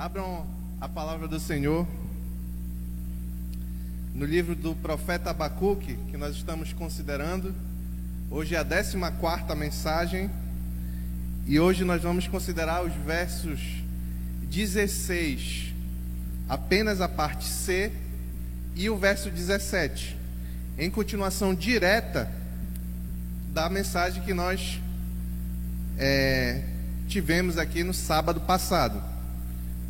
Abram a palavra do Senhor no livro do profeta Abacuque, que nós estamos considerando. Hoje é a 14 mensagem e hoje nós vamos considerar os versos 16, apenas a parte C, e o verso 17, em continuação direta da mensagem que nós é, tivemos aqui no sábado passado.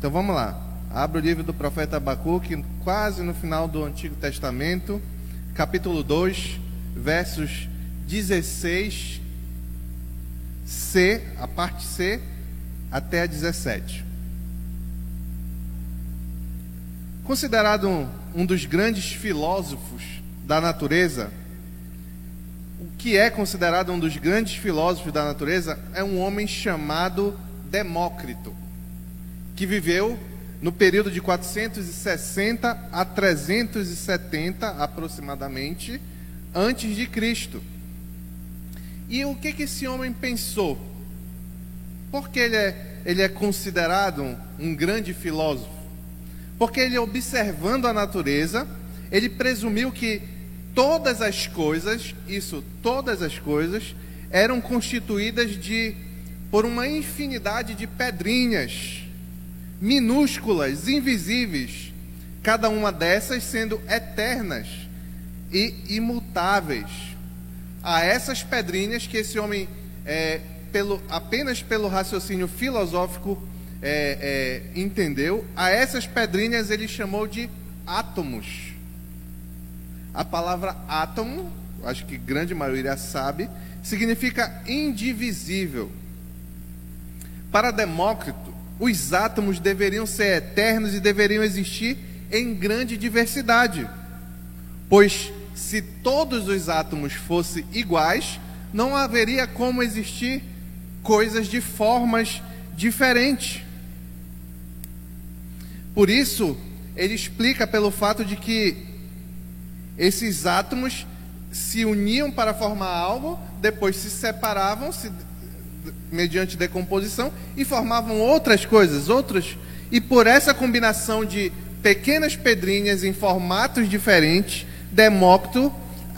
Então vamos lá. Abra o livro do profeta Abacuque, quase no final do Antigo Testamento, capítulo 2, versos 16, C, a parte C, até a 17. Considerado um, um dos grandes filósofos da natureza, o que é considerado um dos grandes filósofos da natureza é um homem chamado Demócrito que viveu no período de 460 a 370 aproximadamente antes de Cristo. E o que, que esse homem pensou? Porque ele é, ele é considerado um, um grande filósofo? Porque ele, observando a natureza, ele presumiu que todas as coisas, isso, todas as coisas, eram constituídas de por uma infinidade de pedrinhas minúsculas, invisíveis, cada uma dessas sendo eternas e imutáveis. A essas pedrinhas que esse homem, é, pelo, apenas pelo raciocínio filosófico, é, é, entendeu, a essas pedrinhas ele chamou de átomos. A palavra átomo, acho que grande maioria sabe, significa indivisível. Para Demócrito, os átomos deveriam ser eternos e deveriam existir em grande diversidade. Pois se todos os átomos fossem iguais, não haveria como existir coisas de formas diferentes. Por isso, ele explica pelo fato de que esses átomos se uniam para formar algo, depois se separavam, se mediante decomposição e formavam outras coisas, outras. E por essa combinação de pequenas pedrinhas em formatos diferentes, Demócrito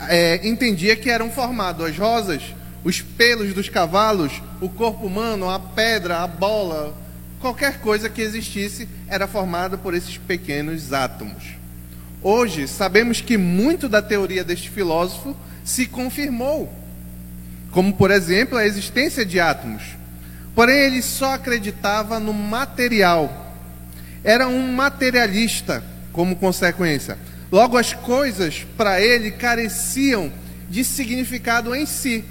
é, entendia que eram formados as rosas, os pelos dos cavalos, o corpo humano, a pedra, a bola, qualquer coisa que existisse era formada por esses pequenos átomos. Hoje sabemos que muito da teoria deste filósofo se confirmou como por exemplo a existência de átomos. Porém, ele só acreditava no material. Era um materialista, como consequência. Logo, as coisas para ele careciam de significado em si.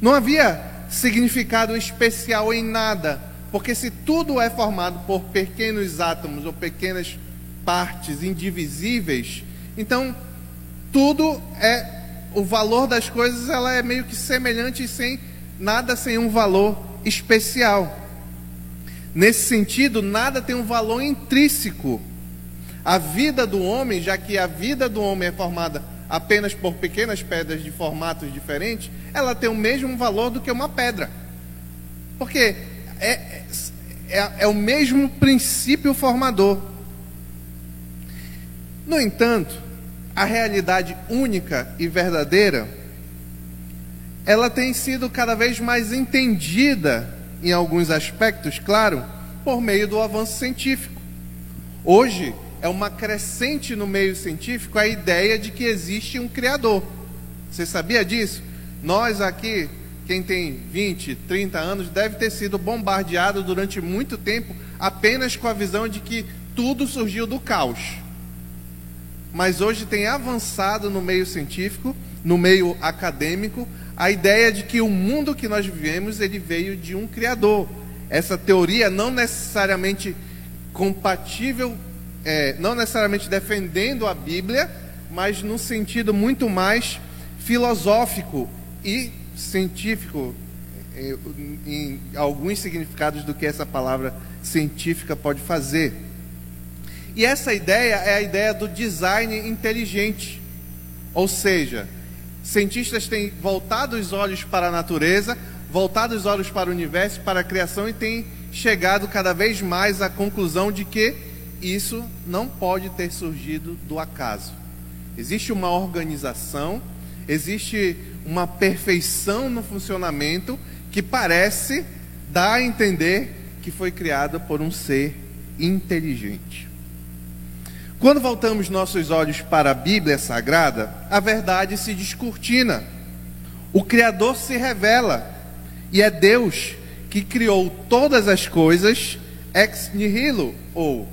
Não havia significado especial em nada, porque se tudo é formado por pequenos átomos ou pequenas partes indivisíveis, então tudo é o valor das coisas ela é meio que semelhante sem nada sem um valor especial. Nesse sentido, nada tem um valor intrínseco. A vida do homem, já que a vida do homem é formada apenas por pequenas pedras de formatos diferentes, ela tem o mesmo valor do que uma pedra. Porque é, é, é o mesmo princípio formador. No entanto, a realidade única e verdadeira, ela tem sido cada vez mais entendida em alguns aspectos, claro, por meio do avanço científico. Hoje é uma crescente no meio científico a ideia de que existe um criador. Você sabia disso? Nós aqui, quem tem 20, 30 anos, deve ter sido bombardeado durante muito tempo apenas com a visão de que tudo surgiu do caos mas hoje tem avançado no meio científico, no meio acadêmico, a ideia de que o mundo que nós vivemos ele veio de um criador. Essa teoria não necessariamente compatível, é, não necessariamente defendendo a Bíblia, mas no sentido muito mais filosófico e científico, é, em alguns significados do que essa palavra científica pode fazer. E essa ideia é a ideia do design inteligente. Ou seja, cientistas têm voltado os olhos para a natureza, voltado os olhos para o universo, para a criação e têm chegado cada vez mais à conclusão de que isso não pode ter surgido do acaso. Existe uma organização, existe uma perfeição no funcionamento que parece dar a entender que foi criada por um ser inteligente. Quando voltamos nossos olhos para a Bíblia Sagrada, a verdade se descortina. O Criador se revela e é Deus que criou todas as coisas ex nihilo, ou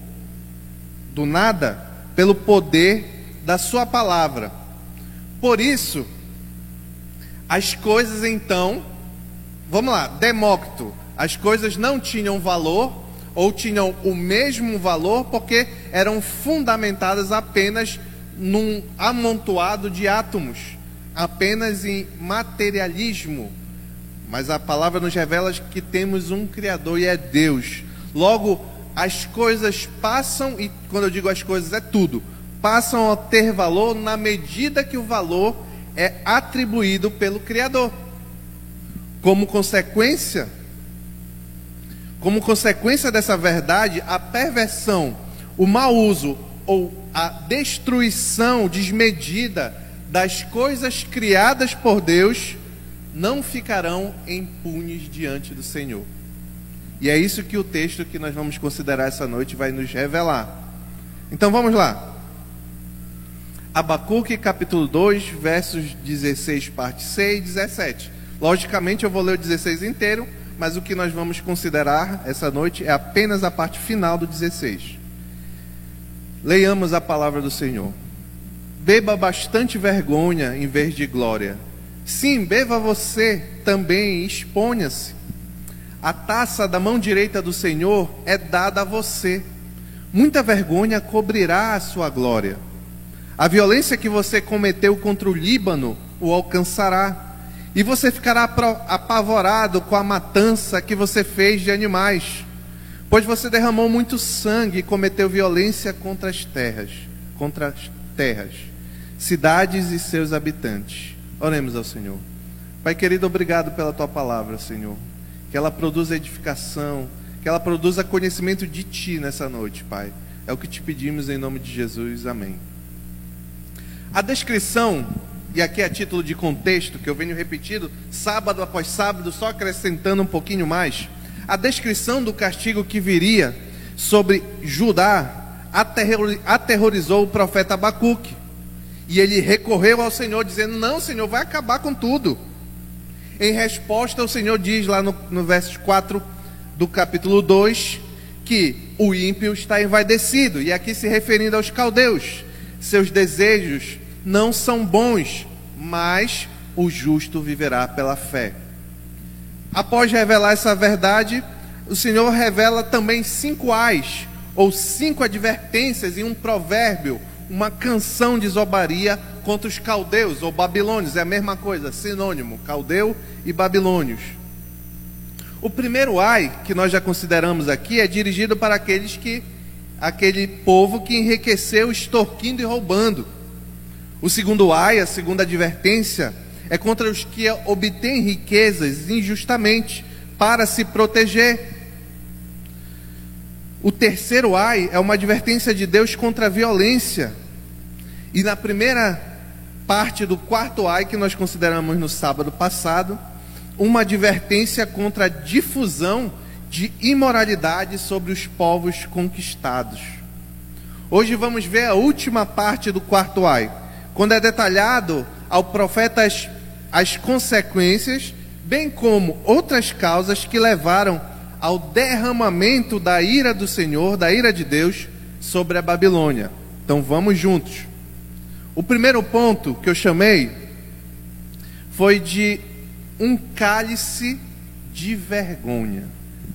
do nada, pelo poder da Sua palavra. Por isso, as coisas então, vamos lá, Demócrito, as coisas não tinham valor ou tinham o mesmo valor porque eram fundamentadas apenas num amontoado de átomos, apenas em materialismo. Mas a palavra nos revela que temos um Criador e é Deus. Logo, as coisas passam, e quando eu digo as coisas, é tudo, passam a ter valor na medida que o valor é atribuído pelo Criador. Como consequência, como consequência dessa verdade, a perversão, o mau uso ou a destruição desmedida das coisas criadas por Deus não ficarão impunes diante do Senhor. E é isso que o texto que nós vamos considerar essa noite vai nos revelar. Então vamos lá. Abacuque capítulo 2, versos 16, parte 6 e 17. Logicamente eu vou ler o 16 inteiro, mas o que nós vamos considerar essa noite é apenas a parte final do 16. Leiamos a palavra do Senhor. Beba bastante vergonha em vez de glória. Sim, beba você também exponha-se. A taça da mão direita do Senhor é dada a você. Muita vergonha cobrirá a sua glória. A violência que você cometeu contra o Líbano o alcançará, e você ficará apavorado com a matança que você fez de animais, pois você derramou muito sangue e cometeu violência contra as terras, contra as terras, cidades e seus habitantes. Oremos ao Senhor. Pai querido, obrigado pela tua palavra, Senhor. Que ela produza edificação, que ela produza conhecimento de ti nessa noite, Pai. É o que te pedimos em nome de Jesus. Amém. A descrição, e aqui é a título de contexto, que eu venho repetindo sábado após sábado, só acrescentando um pouquinho mais, a descrição do castigo que viria sobre Judá aterrorizou o profeta Abacuque. E ele recorreu ao Senhor, dizendo: Não, Senhor, vai acabar com tudo. Em resposta, o Senhor diz lá no, no verso 4 do capítulo 2 que o ímpio está envaidecido, e aqui se referindo aos caldeus seus desejos não são bons, mas o justo viverá pela fé. Após revelar essa verdade, o Senhor revela também cinco ais, ou cinco advertências em um provérbio, uma canção de zobaria contra os caldeus ou babilônios, é a mesma coisa, sinônimo, caldeu e babilônios. O primeiro ai que nós já consideramos aqui é dirigido para aqueles que aquele povo que enriqueceu extorquindo e roubando. O segundo ai, a segunda advertência, é contra os que obtêm riquezas injustamente para se proteger. O terceiro ai é uma advertência de Deus contra a violência. E na primeira parte do quarto ai que nós consideramos no sábado passado, uma advertência contra a difusão de imoralidade sobre os povos conquistados. Hoje vamos ver a última parte do quarto ai, quando é detalhado ao profeta as, as consequências, bem como outras causas que levaram ao derramamento da ira do Senhor, da ira de Deus sobre a Babilônia. Então vamos juntos. O primeiro ponto que eu chamei foi de um cálice de vergonha.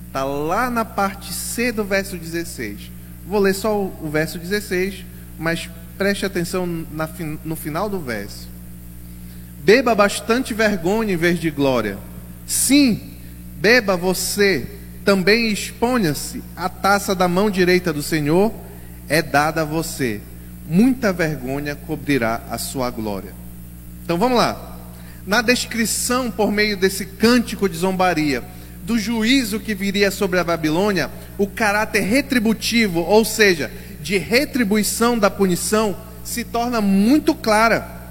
Está lá na parte C do verso 16. Vou ler só o, verso 16, mas preste atenção no final do verso. Beba bastante vergonha em vez de glória. Sim, beba você, também exponha-se. A taça da mão direita do Senhor é dada a você. Muita vergonha cobrirá a sua glória. Então vamos lá. Na descrição por meio desse cântico de zombaria, do juízo que viria sobre a Babilônia, o caráter retributivo, ou seja, de retribuição da punição, se torna muito clara.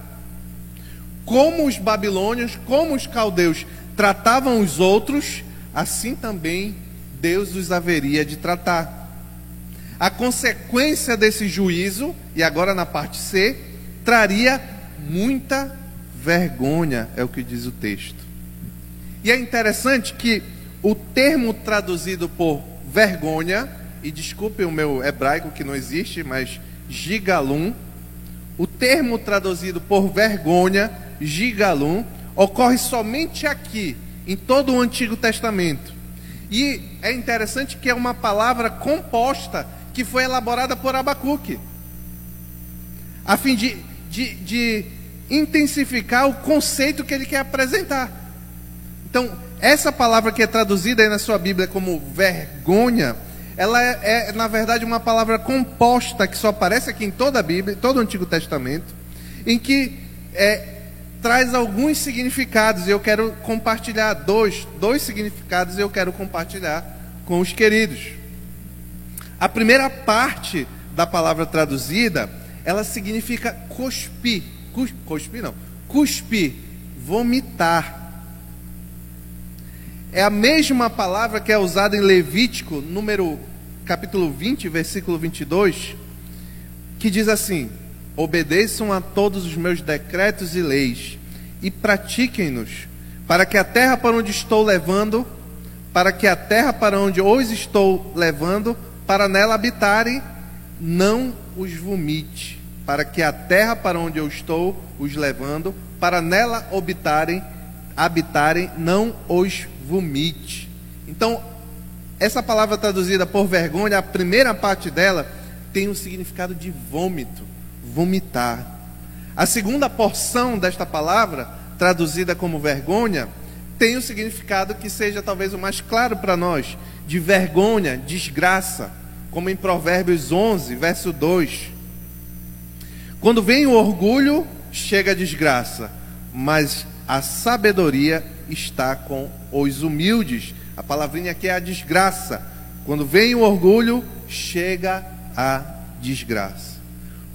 Como os babilônios, como os caldeus tratavam os outros, assim também Deus os haveria de tratar. A consequência desse juízo, e agora na parte C, traria muita vergonha, é o que diz o texto. E é interessante que o termo traduzido por vergonha, e desculpem o meu hebraico que não existe, mas gigalum, o termo traduzido por vergonha, gigalum, ocorre somente aqui, em todo o Antigo Testamento. E é interessante que é uma palavra composta que foi elaborada por Abacuque, a fim de, de, de intensificar o conceito que ele quer apresentar. Então, essa palavra que é traduzida aí na sua Bíblia como vergonha, ela é, é, na verdade uma palavra composta que só aparece aqui em toda a Bíblia, todo o Antigo Testamento, em que é, traz alguns significados e eu quero compartilhar dois, dois significados eu quero compartilhar com os queridos. A primeira parte da palavra traduzida, ela significa cuspir, cus, cuspir não, cuspir, vomitar. É a mesma palavra que é usada em Levítico, número capítulo 20, versículo 22, que diz assim: Obedeçam a todos os meus decretos e leis e pratiquem-nos, para que a terra para onde estou levando, para que a terra para onde os estou levando, para nela habitarem, não os vomite, para que a terra para onde eu estou os levando, para nela habitarem, habitarem, não os vomite. Então, essa palavra traduzida por vergonha, a primeira parte dela tem o significado de vômito, vomitar. A segunda porção desta palavra, traduzida como vergonha, tem o significado que seja talvez o mais claro para nós, de vergonha, desgraça, como em Provérbios 11, verso 2. Quando vem o orgulho, chega a desgraça, mas a sabedoria está com os humildes. A palavrinha aqui é a desgraça. Quando vem o orgulho, chega a desgraça.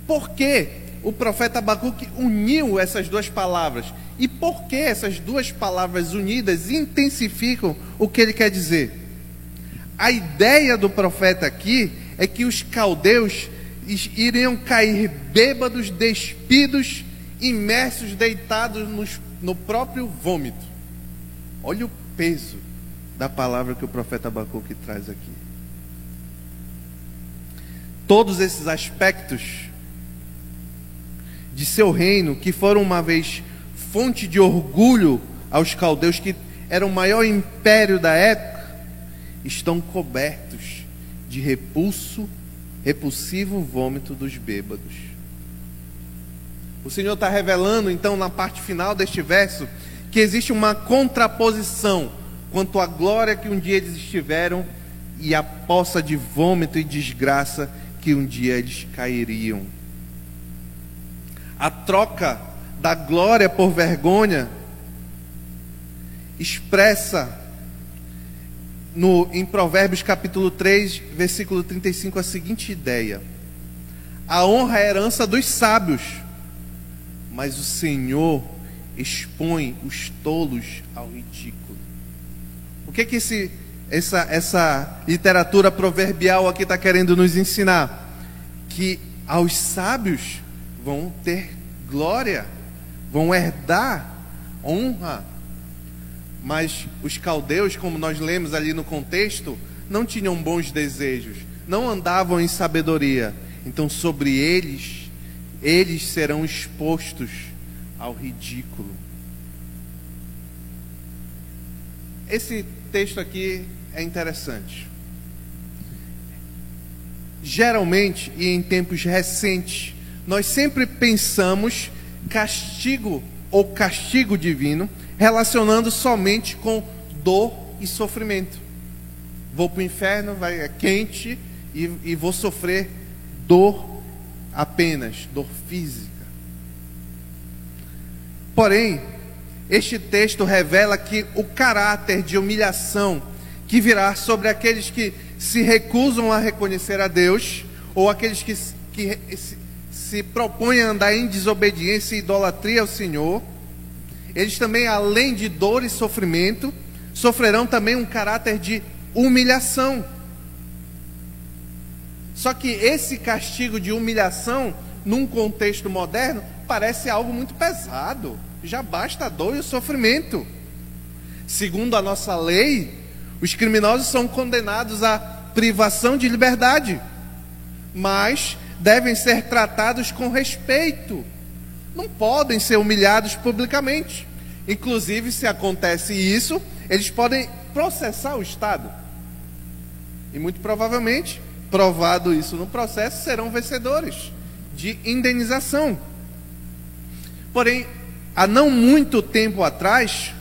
Por que o profeta Abacuque uniu essas duas palavras? E por que essas duas palavras unidas intensificam o que ele quer dizer? A ideia do profeta aqui é que os caldeus iriam cair bêbados, despidos, imersos, deitados nos, no próprio vômito. Olha o peso da palavra que o profeta Abacuque traz aqui. Todos esses aspectos de seu reino, que foram uma vez fonte de orgulho aos caldeus, que eram o maior império da época, estão cobertos de repulso, repulsivo vômito dos bêbados. O Senhor está revelando, então, na parte final deste verso, que existe uma contraposição quanto à glória que um dia eles estiveram e a poça de vômito e desgraça que um dia eles cairiam. A troca da glória por vergonha expressa no, em Provérbios capítulo 3, versículo 35, a seguinte ideia: A honra é herança dos sábios, mas o Senhor expõe os tolos ao ridículo. O que que esse, essa, essa literatura proverbial aqui está querendo nos ensinar? Que aos sábios vão ter glória, vão herdar honra, mas os caldeus, como nós lemos ali no contexto, não tinham bons desejos, não andavam em sabedoria. Então, sobre eles, eles serão expostos ao ridículo. Esse texto aqui é interessante. Geralmente, e em tempos recentes, nós sempre pensamos castigo ou castigo divino relacionando somente com dor e sofrimento. Vou para o inferno, vai, é quente e, e vou sofrer dor apenas, dor física. Porém, este texto revela que o caráter de humilhação que virá sobre aqueles que se recusam a reconhecer a Deus, ou aqueles que, que se, propõem a andar em desobediência e idolatria ao Senhor. Eles também, além de dor e sofrimento, sofrerão também um caráter de humilhação. Só que esse castigo de humilhação, num contexto moderno, parece algo muito pesado. Já basta a dor e o sofrimento. Segundo a nossa lei, os criminosos são condenados à privação de liberdade, mas devem ser tratados com respeito. Não podem ser humilhados publicamente. Inclusive, se acontece isso, eles podem processar o Estado. E muito provavelmente, provado isso no processo, serão vencedores de indenização. Porém, há não muito tempo atrás,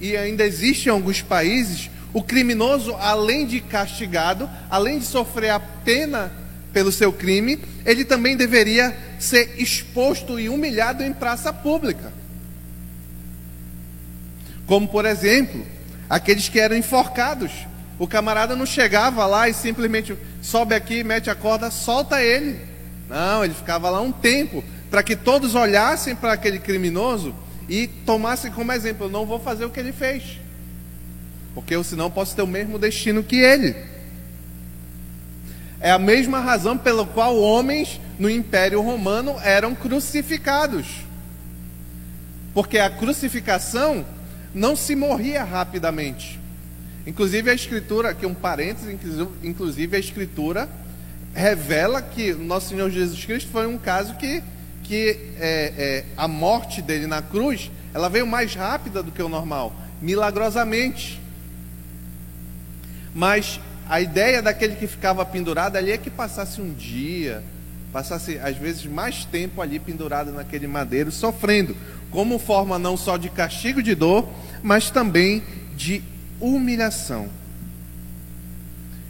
e ainda existe em alguns países, o criminoso, além de castigado, além de sofrer a pena pelo seu crime, ele também deveria ser exposto e humilhado em praça pública. Como, por exemplo, aqueles que eram enforcados. O camarada não chegava lá e simplesmente sobe aqui, mete a corda, solta ele. Não, ele ficava lá um tempo para que todos olhassem para aquele criminoso e tomassem como exemplo: não vou fazer o que ele fez, porque eu senão posso ter o mesmo destino que ele. É a mesma razão pela qual homens no Império Romano eram crucificados. Porque a crucificação não se morria rapidamente. Inclusive a escritura, aqui um parênteses, inclusive a escritura revela que nosso Senhor Jesus Cristo foi um caso que que é, é, a morte dele na cruz, ela veio mais rápida do que o normal, milagrosamente. Mas a ideia daquele que ficava pendurado ali é que passasse um dia, passasse às vezes mais tempo ali pendurado naquele madeiro, sofrendo, como forma não só de castigo de dor, mas também de humilhação.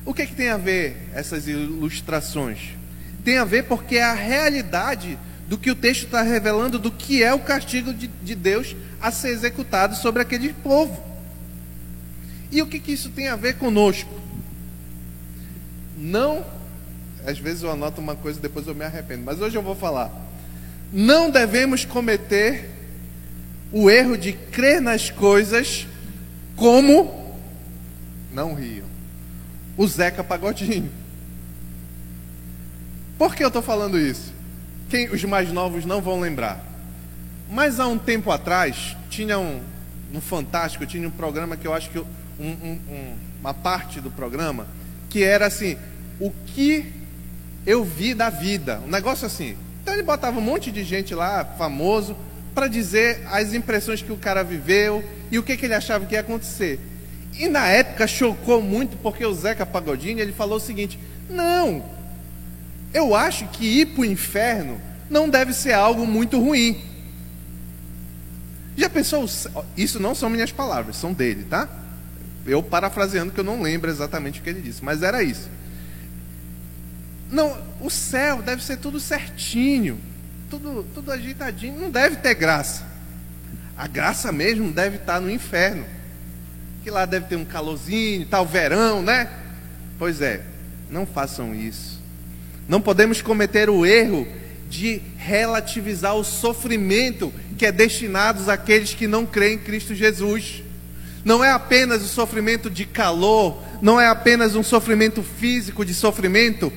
O que, é que tem a ver essas ilustrações? Tem a ver porque é a realidade do que o texto está revelando do que é o castigo de, de, Deus a ser executado sobre aquele povo. E o que, que isso tem a ver conosco? Não, às vezes eu anoto uma coisa e depois eu me arrependo, mas hoje eu vou falar. Não devemos cometer o erro de crer nas coisas como não riam. O Zeca Pagodinho. Por que eu estou falando isso? Quem, os mais novos não vão lembrar. Mas há um tempo atrás, tinha um, no Fantástico, tinha um programa que eu acho que um, um, uma parte do programa que era assim, o que eu vi da vida, um negócio assim. Então ele botava um monte de gente lá, famoso, para dizer as impressões que o cara viveu e o que, que ele achava que ia acontecer. E na época chocou muito porque o Zeca Pagodini ele falou o seguinte: não, eu acho que ir para o inferno não deve ser algo muito ruim. Já pensou? Isso não são minhas palavras, são dele, tá? Eu parafraseando que eu não lembro exatamente o que ele disse, mas era isso. Não, o céu deve ser tudo certinho, tudo, tudo ajeitadinho, não deve ter graça. A graça mesmo deve estar no inferno. Que lá deve ter um calorzinho, tal verão, né? Pois é, não façam isso. Não podemos cometer o erro de relativizar o sofrimento que é destinado àqueles que não creem em Cristo Jesus. Não é apenas o sofrimento de calor, não é apenas um sofrimento físico de sofrimento,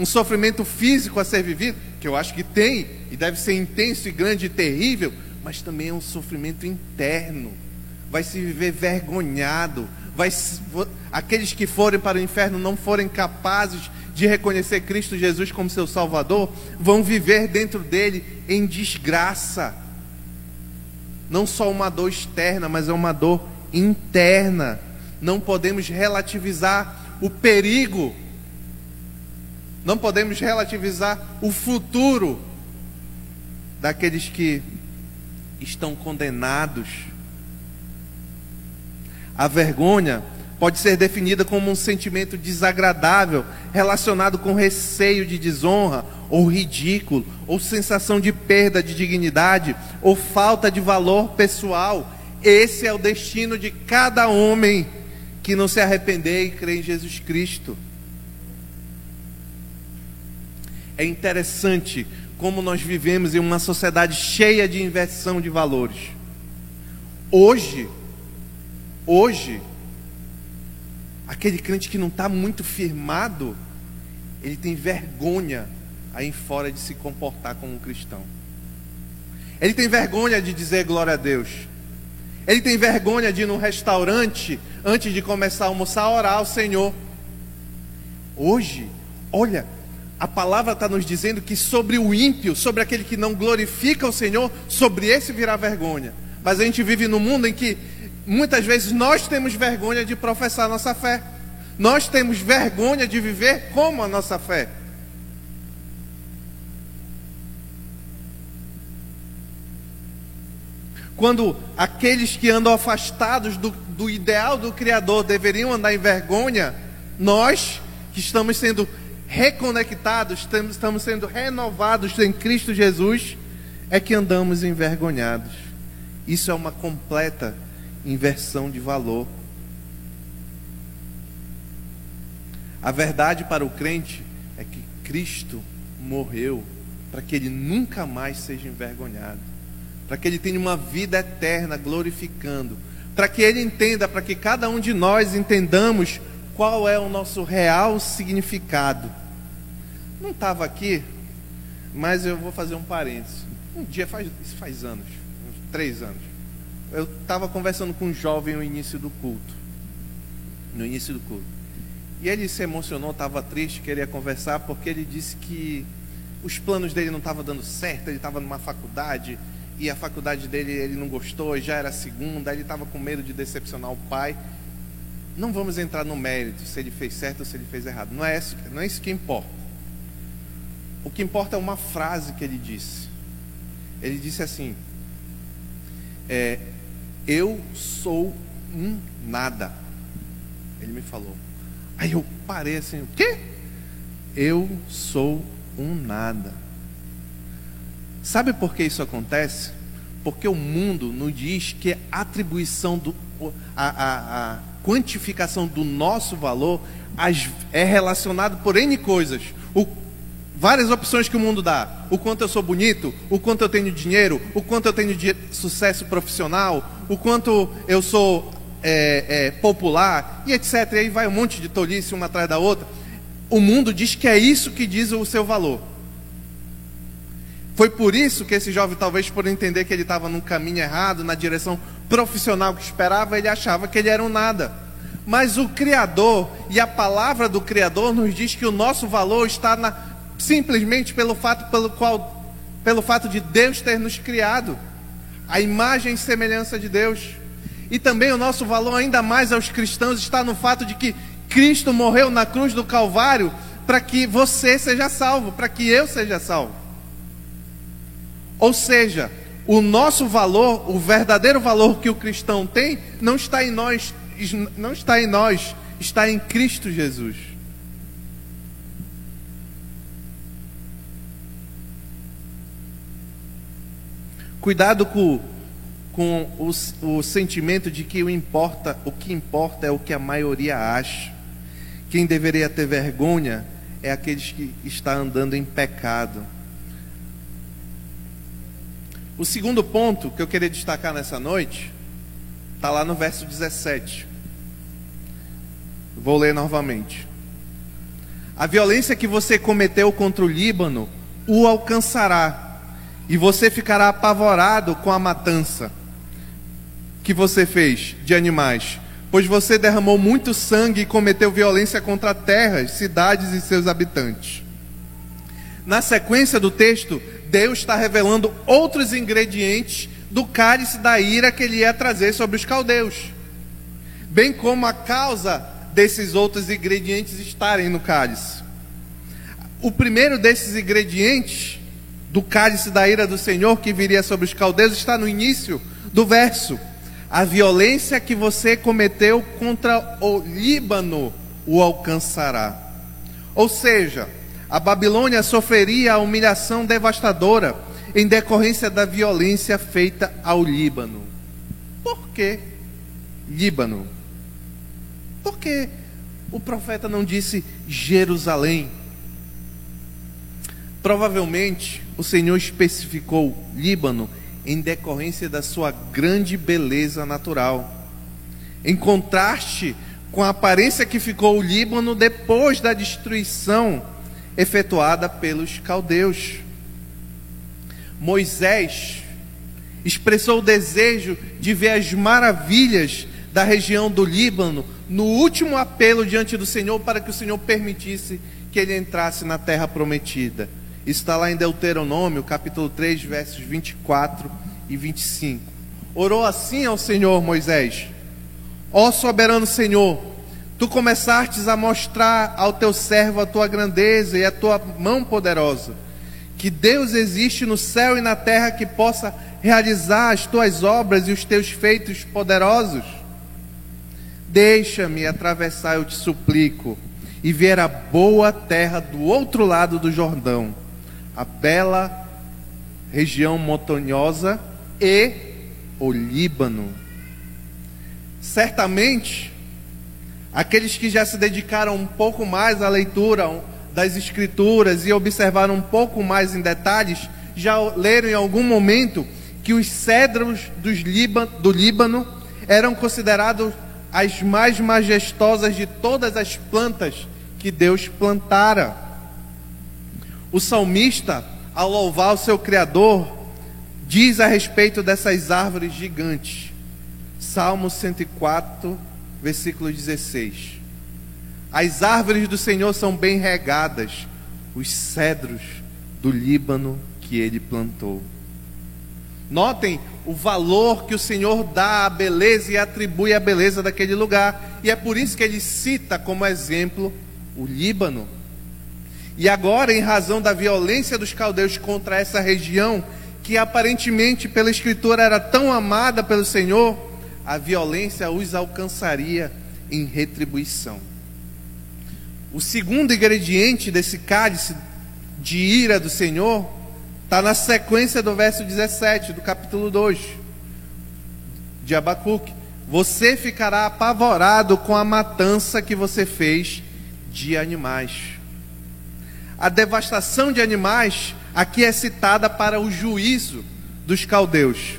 um sofrimento físico a ser vivido, que eu acho que tem e deve ser intenso e grande e terrível, mas também é um sofrimento interno. Vai se viver vergonhado, vai aqueles que forem para o inferno não forem capazes de reconhecer Cristo Jesus como seu Salvador, vão viver dentro dele em desgraça. Não só uma dor externa, mas é uma dor interna. Não podemos relativizar o perigo, não podemos relativizar o futuro daqueles que estão condenados. A vergonha pode ser definida como um sentimento desagradável relacionado com receio de desonra ou ridículo, ou sensação de perda de dignidade ou falta de valor pessoal. Esse é o destino de cada homem que não se arrepender e crer em Jesus Cristo. É interessante como nós vivemos em uma sociedade cheia de inversão de valores. Hoje, hoje, aquele crente que não está muito firmado, ele tem vergonha aí fora de se comportar como um cristão. Ele tem vergonha de dizer glória a Deus. Ele tem vergonha de ir num restaurante, antes de começar a almoçar, orar ao Senhor. Hoje, olha, a palavra está nos dizendo que sobre o ímpio, sobre aquele que não glorifica o Senhor, sobre esse virá vergonha. Mas a gente vive num mundo em que muitas vezes nós temos vergonha de professar nossa fé. Nós temos vergonha de viver como a nossa fé. Quando aqueles que andam afastados do, do ideal do Criador deveriam andar em vergonha, nós que estamos sendo reconectados, estamos sendo renovados em Cristo Jesus, é que andamos envergonhados. Isso é uma completa inversão de valor. A verdade para o crente é que Cristo morreu para que ele nunca mais seja envergonhado para que ele tenha uma vida eterna glorificando, para que ele entenda, para que cada um de nós entendamos qual é o nosso real significado. Não estava aqui, mas eu vou fazer um parênteses. Um dia faz, isso faz anos, uns três anos. Eu estava conversando com um jovem no início do culto. No início do culto. E ele se emocionou, estava triste, queria conversar, porque ele disse que os planos dele não estavam dando certo, ele estava numa faculdade, e a faculdade dele ele não gostou, já era segunda, ele estava com medo de decepcionar o pai. Não vamos entrar no mérito se ele fez certo ou se ele fez errado. Não é isso, não é isso que importa. O que importa é uma frase que ele disse. Ele disse assim: é, Eu sou um nada. Ele me falou. Aí eu parei assim: O quê? Eu sou um nada. Sabe por que isso acontece? Porque o mundo nos diz que a atribuição do, a, a, a quantificação do nosso valor é relacionado por N coisas. O, várias opções que o mundo dá. O quanto eu sou bonito, o quanto eu tenho dinheiro, o quanto eu tenho sucesso profissional, o quanto eu sou é, é, popular, e etc. E aí vai um monte de tolice uma atrás da outra. O mundo diz que é isso que diz o seu valor. Foi por isso que esse jovem, talvez por entender que ele estava num caminho errado, na direção profissional que esperava, ele achava que ele era um nada. Mas o Criador e a palavra do Criador nos diz que o nosso valor está na, simplesmente pelo fato pelo qual, pelo fato de Deus ter nos criado, a imagem e semelhança de Deus. E também o nosso valor, ainda mais aos cristãos, está no fato de que Cristo morreu na cruz do Calvário para que você seja salvo, para que eu seja salvo. Ou seja, o nosso valor, o verdadeiro valor que o cristão tem, não está em nós, não está em nós, está em Cristo Jesus. Cuidado com, com o, o sentimento de que o, importa, o que importa é o que a maioria acha. Quem deveria ter vergonha é aqueles que está andando em pecado. O segundo ponto que eu queria destacar nessa noite está lá no verso 17. Vou ler novamente. A violência que você cometeu contra o Líbano o alcançará, e você ficará apavorado com a matança que você fez de animais, pois você derramou muito sangue e cometeu violência contra terras, cidades e seus habitantes. Na sequência do texto, Deus está revelando outros ingredientes do cálice da ira que ele ia trazer sobre os caldeus, bem como a causa desses outros ingredientes estarem no cálice. O primeiro desses ingredientes do cálice da ira do Senhor que viria sobre os caldeus está no início do verso. A violência que você cometeu contra o Líbano o alcançará. Ou seja, a Babilônia sofreria a humilhação devastadora em decorrência da violência feita ao Líbano. Por que Líbano? Por que o profeta não disse Jerusalém? Provavelmente o Senhor especificou Líbano em decorrência da sua grande beleza natural. Em contraste com a aparência que ficou o Líbano depois da destruição efetuada pelos caldeus. Moisés expressou o desejo de ver as maravilhas da região do Líbano no último apelo diante do Senhor para que o Senhor permitisse que ele entrasse na terra prometida. Está lá em Deuteronômio, capítulo 3, versos 24 e 25. Orou assim ao Senhor Moisés: Ó soberano Senhor, tu começastes a mostrar ao teu servo a tua grandeza e a tua mão poderosa, que Deus existe no céu e na terra que possa realizar as tuas obras e os teus feitos poderosos. Deixa-me atravessar, eu te suplico, e ver a boa terra do outro lado do Jordão a bela região montanhosa e o Líbano. Certamente, aqueles que já se dedicaram um pouco mais à leitura das Escrituras e observaram um pouco mais em detalhes, já leram em algum momento que os cedros do Líbano eram considerados as mais majestosas de todas as plantas que Deus plantara. O salmista, ao louvar o seu Criador, diz a respeito dessas árvores gigantes. Salmo 104, versículo 16. As árvores do Senhor são bem regadas, os cedros do Líbano que ele plantou. Notem o valor que o Senhor dá à beleza e atribui à beleza daquele lugar. E é por isso que ele cita como exemplo o Líbano. E agora, em razão da violência dos caldeus contra essa região, que aparentemente pela Escritura era tão amada pelo Senhor, a violência os alcançaria em retribuição. O segundo ingrediente desse cálice de ira do Senhor está na sequência do verso 17 do capítulo 2 de Abacuque. Você ficará apavorado com a matança que você fez de animais. A devastação de animais aqui é citada para o juízo dos caldeus.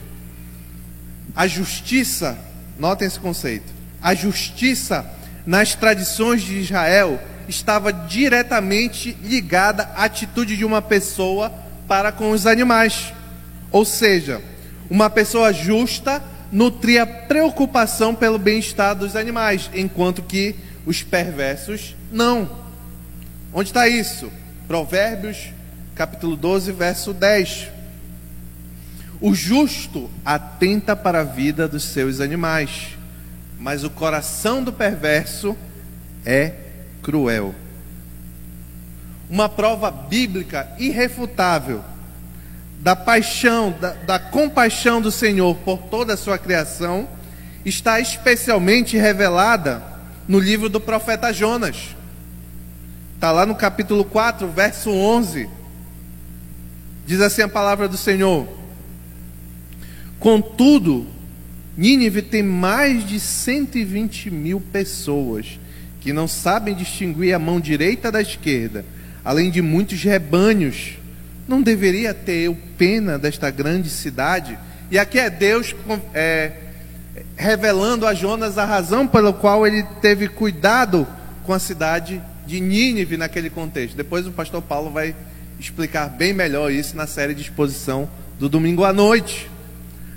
A justiça, notem esse conceito, a justiça nas tradições de Israel estava diretamente ligada à atitude de uma pessoa para com os animais. Ou seja, uma pessoa justa nutria preocupação pelo bem-estar dos animais, enquanto que os perversos não. Onde está isso? Provérbios, capítulo 12, verso 10. O justo atenta para a vida dos seus animais, mas o coração do perverso é cruel. Uma prova bíblica irrefutável da paixão, da, da, compaixão do Senhor por toda a sua criação, está especialmente revelada no livro do profeta Jonas. Está lá no capítulo 4, verso 11. Diz assim a palavra do Senhor: Contudo, Nínive tem mais de 120 mil pessoas que não sabem distinguir a mão direita da esquerda, além de muitos rebanhos. Não deveria ter eu pena desta grande cidade? E aqui é Deus é, revelando a Jonas a razão pela qual ele teve cuidado com a cidade de Nínive naquele contexto. Depois o pastor Paulo vai explicar bem melhor isso na série de exposição do domingo à noite.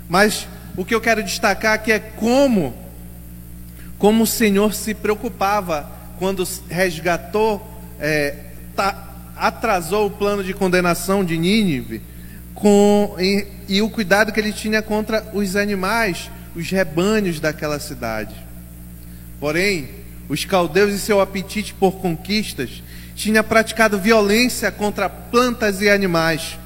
Mas o que eu quero destacar aqui é como como o Senhor se preocupava quando resgatou, é, tá, atrasou o plano de condenação de Nínive, com, e, e o cuidado que ele tinha contra os animais, os rebanhos daquela cidade. Porém, os caldeus e seu apetite por conquistas tinha praticado violência contra plantas e animais.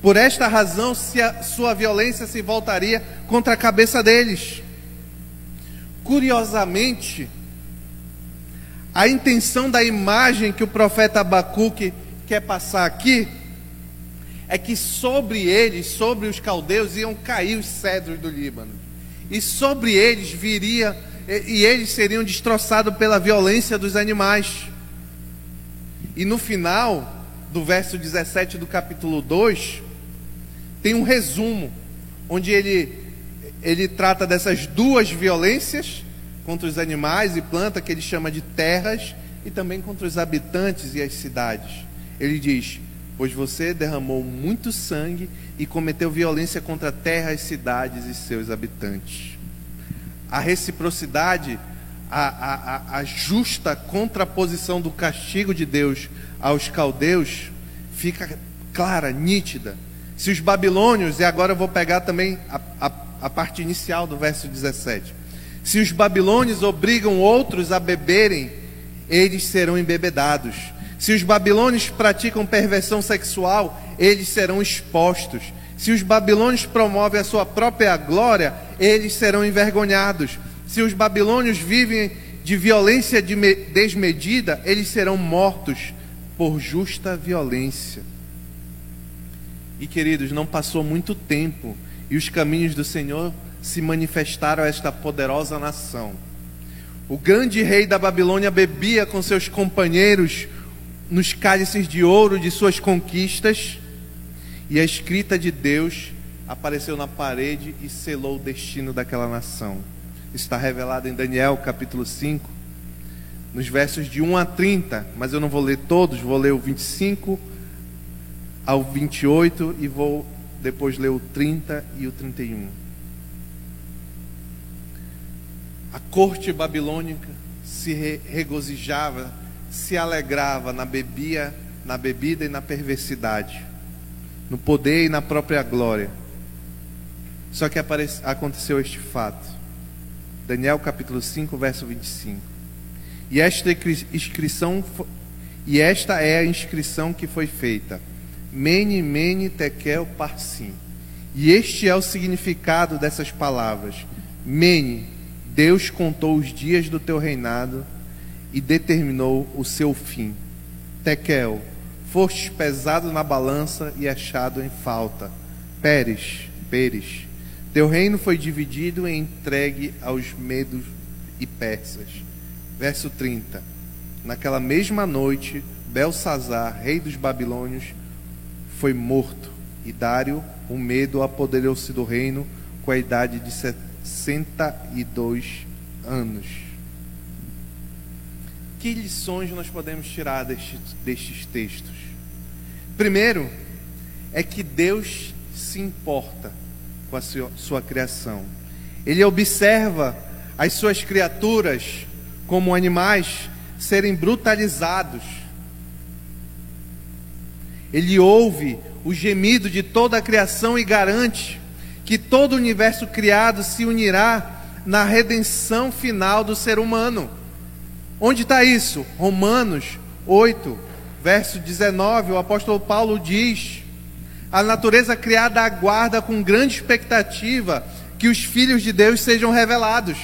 Por esta razão, sua violência se voltaria contra a cabeça deles. Curiosamente, a intenção da imagem que o profeta Abacuque quer passar aqui é que sobre eles, sobre os caldeus, iam cair os cedros do Líbano, e sobre eles viria e eles seriam destroçados pela violência dos animais. E no final do verso 17 do capítulo 2, tem um resumo, onde ele, ele trata dessas duas violências contra os animais e plantas, que ele chama de terras, e também contra os habitantes e as cidades. Ele diz: Pois você derramou muito sangue e cometeu violência contra terras, cidades e seus habitantes. A reciprocidade, a, a, a justa contraposição do castigo de Deus aos caldeus fica clara, nítida. Se os babilônios, e agora eu vou pegar também a, a, a parte inicial do verso 17. Se os babilônios obrigam outros a beberem, eles serão embebedados. Se os babilônios praticam perversão sexual, eles serão expostos. Se os babilônios promovem a sua própria glória, eles serão envergonhados. Se os babilônios vivem de violência desmedida, eles serão mortos por justa violência. E queridos, não passou muito tempo e os caminhos do Senhor se manifestaram a esta poderosa nação. O grande rei da Babilônia bebia com seus companheiros nos cálices de ouro de suas conquistas, e a escrita de Deus apareceu na parede e selou o destino daquela nação. Está revelado em Daniel capítulo 5, nos versos de 1 a 30, mas eu não vou ler todos, vou ler o 25 ao 28 e vou depois ler o 30 e o 31. A corte babilônica se regozijava, se alegrava na bebia, na bebida e na perversidade, no poder e na própria glória. Só que aconteceu este fato. Daniel capítulo 5, verso 25. E esta inscrição e esta é a inscrição que foi feita. Mene, mene, tekel, parsim. E este é o significado dessas palavras. Mene, Deus contou os dias do teu reinado e determinou o seu fim. Tekel, fostes pesado na balança e achado em falta. Pérez, Pérez, teu reino foi dividido e entregue aos medos e persas. Verso 30. Naquela mesma noite, Belsazar, rei dos babilônios, foi morto, e Dário, o medo, apoderou-se do reino com a idade de 62 anos. Que lições nós podemos tirar destes, destes textos? Primeiro, é que Deus se importa com a sua, sua criação. Ele observa as suas criaturas como animais serem brutalizados. Ele ouve o gemido de toda a criação e garante que todo o universo criado se unirá na redenção final do ser humano. Onde está isso? Romanos 8, verso 19, o apóstolo Paulo diz: A natureza criada aguarda com grande expectativa que os filhos de Deus sejam revelados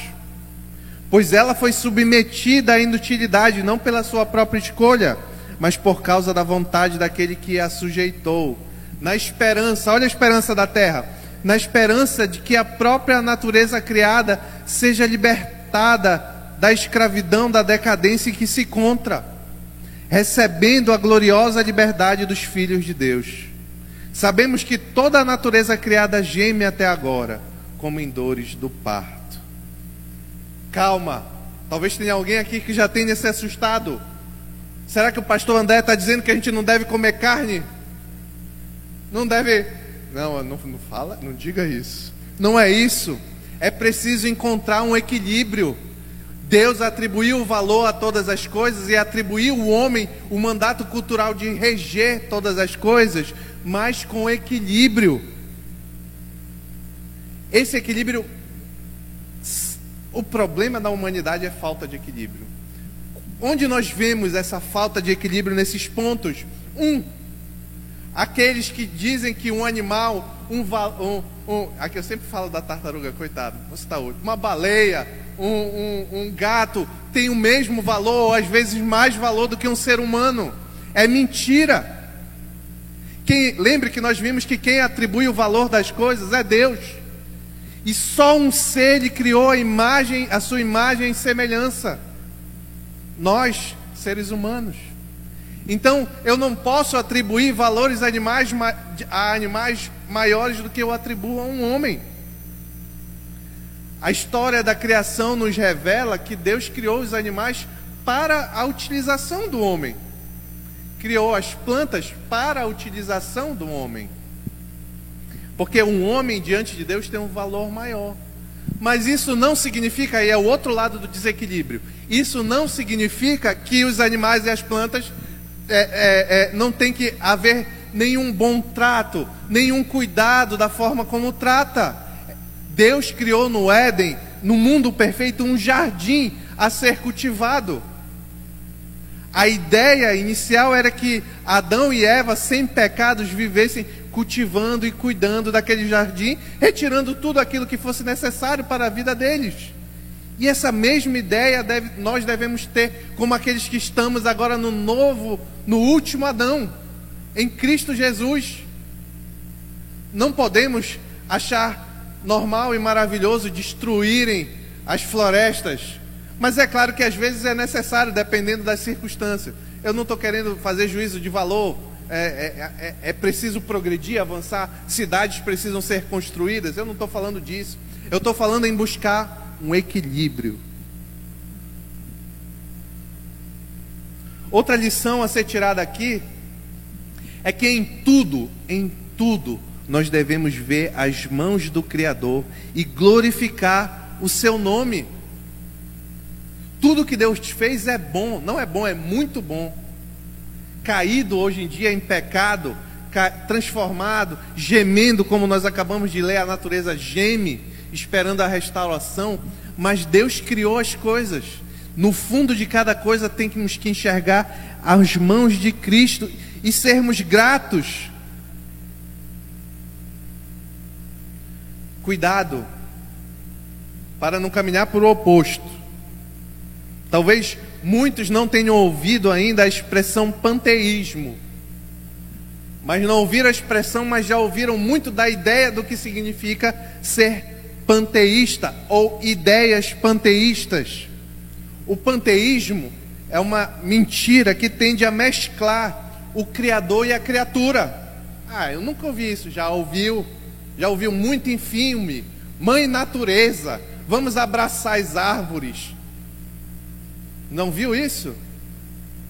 pois ela foi submetida à inutilidade não pela sua própria escolha, mas por causa da vontade daquele que a sujeitou, na esperança, olha a esperança da terra, na esperança de que a própria natureza criada seja libertada da escravidão, da decadência em que se encontra, recebendo a gloriosa liberdade dos filhos de Deus. Sabemos que toda a natureza criada geme até agora, como em dores do parto. Calma. Talvez tenha alguém aqui que já tenha se assustado. Será que o pastor André está dizendo que a gente não deve comer carne? Não deve. Não, não, não fala, não diga isso. Não é isso. É preciso encontrar um equilíbrio. Deus atribuiu o valor a todas as coisas e atribuiu o homem o mandato cultural de reger todas as coisas, mas com equilíbrio. Esse equilíbrio o problema da humanidade é falta de equilíbrio. Onde nós vemos essa falta de equilíbrio nesses pontos? Um, aqueles que dizem que um animal, um, um, um aqui eu sempre falo da tartaruga, coitado, você está hoje, uma baleia, um, um, um gato tem o mesmo valor, ou às vezes mais valor do que um ser humano. É mentira. Quem, lembre que nós vimos que quem atribui o valor das coisas é Deus. E só um ser ele criou a imagem, a sua imagem e semelhança. Nós, seres humanos. Então, eu não posso atribuir valores a animais, a animais maiores do que eu atribuo a um homem. A história da criação nos revela que Deus criou os animais para a utilização do homem. Criou as plantas para a utilização do homem. Porque um homem diante de Deus tem um valor maior. Mas isso não significa, e é o outro lado do desequilíbrio, isso não significa que os animais e as plantas é, é, é, não tem que haver nenhum bom trato, nenhum cuidado da forma como trata. Deus criou no Éden, no mundo perfeito, um jardim a ser cultivado. A ideia inicial era que Adão e Eva, sem pecados, vivessem cultivando e cuidando daquele jardim, retirando tudo aquilo que fosse necessário para a vida deles. E essa mesma ideia deve, nós devemos ter como aqueles que estamos agora no novo, no último Adão, em Cristo Jesus. Não podemos achar normal e maravilhoso destruírem as florestas, mas é claro que às vezes é necessário, dependendo das circunstâncias. Eu não estou querendo fazer juízo de valor é, é, é, é, preciso progredir, avançar, cidades precisam ser construídas. Eu não estou falando disso. Eu estou falando em buscar um equilíbrio. Outra lição a ser tirada aqui é que em tudo, em tudo, nós devemos ver as mãos do Criador e glorificar o seu nome. Tudo que Deus fez é bom, não é bom, é muito bom caído hoje em dia em pecado, transformado, gemendo, como nós acabamos de ler, a natureza geme, esperando a restauração, mas Deus criou as coisas. No fundo de cada coisa temos que enxergar as mãos de Cristo e sermos gratos. Cuidado para não caminhar por o oposto. Talvez muitos não tenham ouvido ainda a expressão panteísmo. Mas não ouviram a expressão, mas já ouviram muito da ideia do que significa ser panteísta ou ideias panteístas. O panteísmo é uma mentira que tende a mesclar o Criador e a criatura. Ah, eu nunca ouvi isso, já ouviu, já ouviu muito em filme. Mãe natureza, vamos abraçar as árvores. Não viu isso?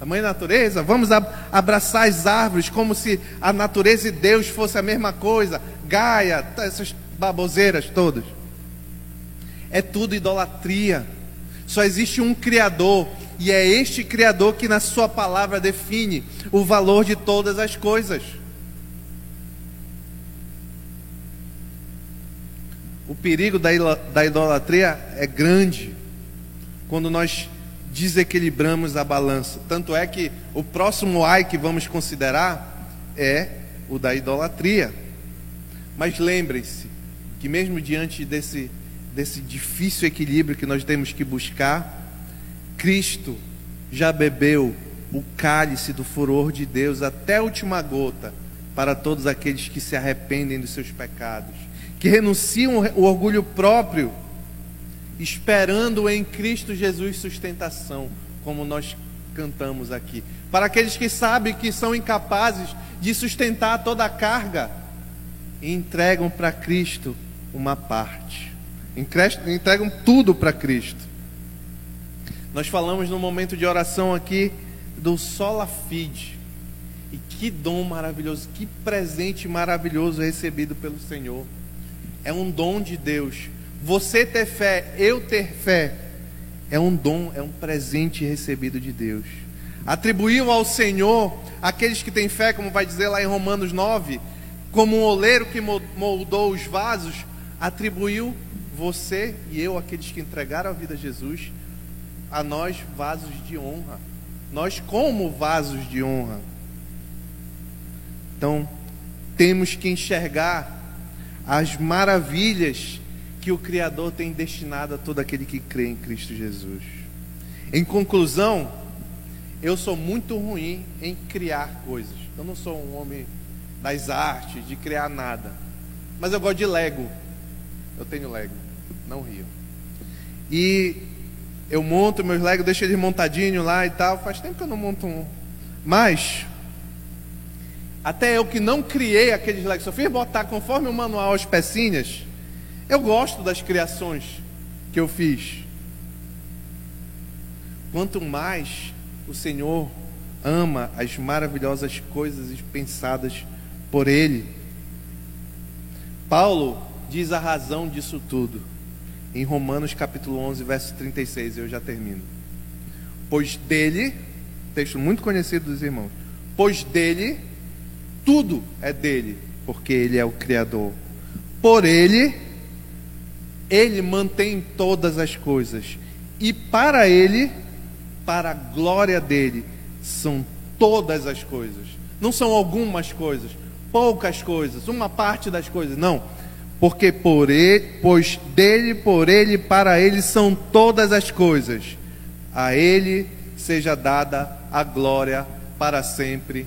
A mãe natureza, vamos abraçar as árvores como se a natureza e Deus fosse a mesma coisa. Gaia, essas baboseiras todas. É tudo idolatria. Só existe um Criador, e é este Criador que, na Sua palavra, define o valor de todas as coisas. O perigo da idolatria é grande quando nós desequilibramos a balança. Tanto é que o próximo ai que vamos considerar é o da idolatria. Mas lembrem-se que mesmo diante desse desse difícil equilíbrio que nós temos que buscar, Cristo já bebeu o cálice do furor de Deus até a última gota para todos aqueles que se arrependem dos seus pecados, que renunciam o orgulho próprio esperando em Cristo Jesus sustentação, como nós cantamos aqui. Para aqueles que sabem que são incapazes de sustentar toda a carga, entregam para Cristo uma parte, entregam tudo para Cristo. Nós falamos no momento de oração aqui do sola fide. E que dom maravilhoso, que presente maravilhoso recebido pelo Senhor. É um dom de Deus você ter fé, eu ter fé, é um dom, é um presente recebido de Deus. Atribuiu ao Senhor aqueles que têm fé, como vai dizer lá em Romanos 9, como um oleiro que moldou os vasos, atribuiu você e eu, aqueles que entregaram a vida a Jesus, a nós vasos de honra. Nós, como vasos de honra. Então, temos que enxergar as maravilhas que o Criador tem destinado a todo aquele que crê em Cristo Jesus. Em conclusão, eu sou muito ruim em criar coisas. Eu não sou um homem das artes, de criar nada. Mas eu gosto de Lego. Eu tenho Lego, não rio. E eu monto meus Lego, deixo eles montadinho lá e tal. Faz tempo que eu não monto um. Mas, até eu que não criei aqueles Legos, só fiz botar conforme o manual as pecinhas, eu gosto das criações que eu fiz. Quanto mais o Senhor ama as maravilhosas coisas pensadas por Ele. Paulo diz a razão disso tudo em Romanos capítulo 11, verso 36, eu já termino. Pois dele, texto muito conhecido dos irmãos, pois dele, tudo é dele, porque ele é o Criador. Por ele, ele mantém todas as coisas, e para ele, para a glória dele, são todas as coisas. Não são algumas coisas, poucas coisas, uma parte das coisas, não. Porque por ele, pois dele, por ele, para ele são todas as coisas. A ele seja dada a glória para sempre.